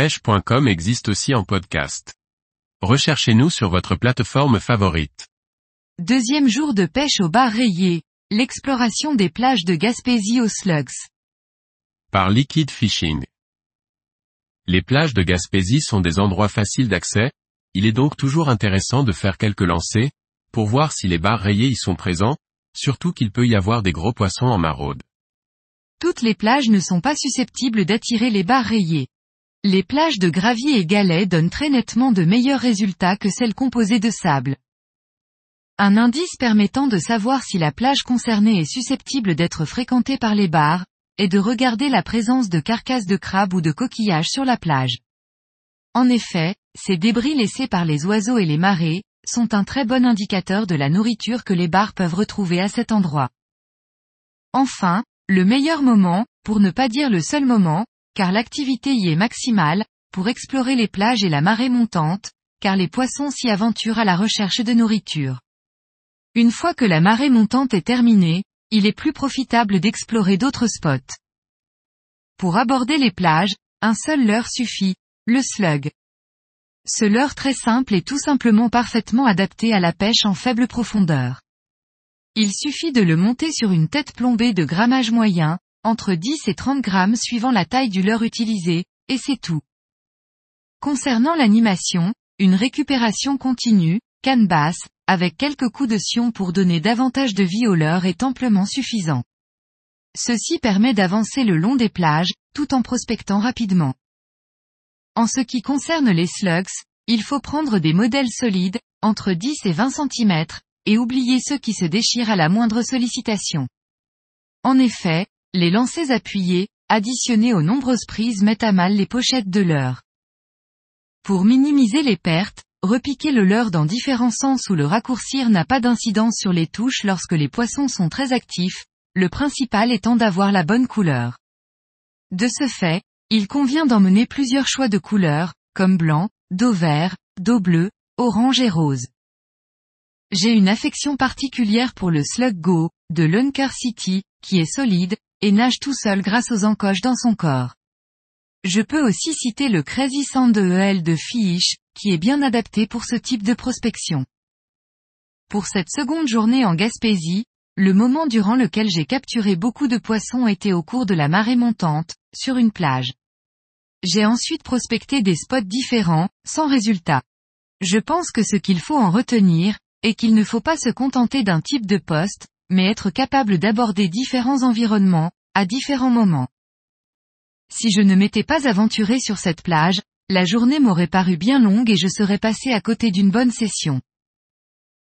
pêche.com existe aussi en podcast. Recherchez-nous sur votre plateforme favorite. Deuxième jour de pêche au bar rayé, l'exploration des plages de Gaspésie aux slugs. Par Liquid Fishing. Les plages de Gaspésie sont des endroits faciles d'accès, il est donc toujours intéressant de faire quelques lancers, pour voir si les bars rayés y sont présents, surtout qu'il peut y avoir des gros poissons en maraude. Toutes les plages ne sont pas susceptibles d'attirer les bars rayés. Les plages de gravier et galets donnent très nettement de meilleurs résultats que celles composées de sable. Un indice permettant de savoir si la plage concernée est susceptible d'être fréquentée par les bars, est de regarder la présence de carcasses de crabes ou de coquillages sur la plage. En effet, ces débris laissés par les oiseaux et les marées, sont un très bon indicateur de la nourriture que les bars peuvent retrouver à cet endroit. Enfin, le meilleur moment, pour ne pas dire le seul moment, car l'activité y est maximale, pour explorer les plages et la marée montante, car les poissons s'y aventurent à la recherche de nourriture. Une fois que la marée montante est terminée, il est plus profitable d'explorer d'autres spots. Pour aborder les plages, un seul leurre suffit, le slug. Ce leurre très simple est tout simplement parfaitement adapté à la pêche en faible profondeur. Il suffit de le monter sur une tête plombée de grammage moyen, entre 10 et 30 grammes suivant la taille du leurre utilisé, et c'est tout. Concernant l'animation, une récupération continue, canne basse, avec quelques coups de sion pour donner davantage de vie au leurre est amplement suffisant. Ceci permet d'avancer le long des plages, tout en prospectant rapidement. En ce qui concerne les slugs, il faut prendre des modèles solides, entre 10 et 20 cm, et oublier ceux qui se déchirent à la moindre sollicitation. En effet, les lancers appuyés, additionnés aux nombreuses prises mettent à mal les pochettes de leurre. Pour minimiser les pertes, repiquer le leurre dans différents sens ou le raccourcir n'a pas d'incidence sur les touches lorsque les poissons sont très actifs, le principal étant d'avoir la bonne couleur. De ce fait, il convient d'emmener plusieurs choix de couleurs, comme blanc, dos vert, dos bleu, orange et rose. J'ai une affection particulière pour le Slug Go, de Lunker City, qui est solide, et nage tout seul grâce aux encoches dans son corps. Je peux aussi citer le Crazy Sand EL de Fish, qui est bien adapté pour ce type de prospection. Pour cette seconde journée en Gaspésie, le moment durant lequel j'ai capturé beaucoup de poissons était au cours de la marée montante, sur une plage. J'ai ensuite prospecté des spots différents, sans résultat. Je pense que ce qu'il faut en retenir, est qu'il ne faut pas se contenter d'un type de poste, mais être capable d'aborder différents environnements, à différents moments. Si je ne m'étais pas aventuré sur cette plage, la journée m'aurait paru bien longue et je serais passé à côté d'une bonne session.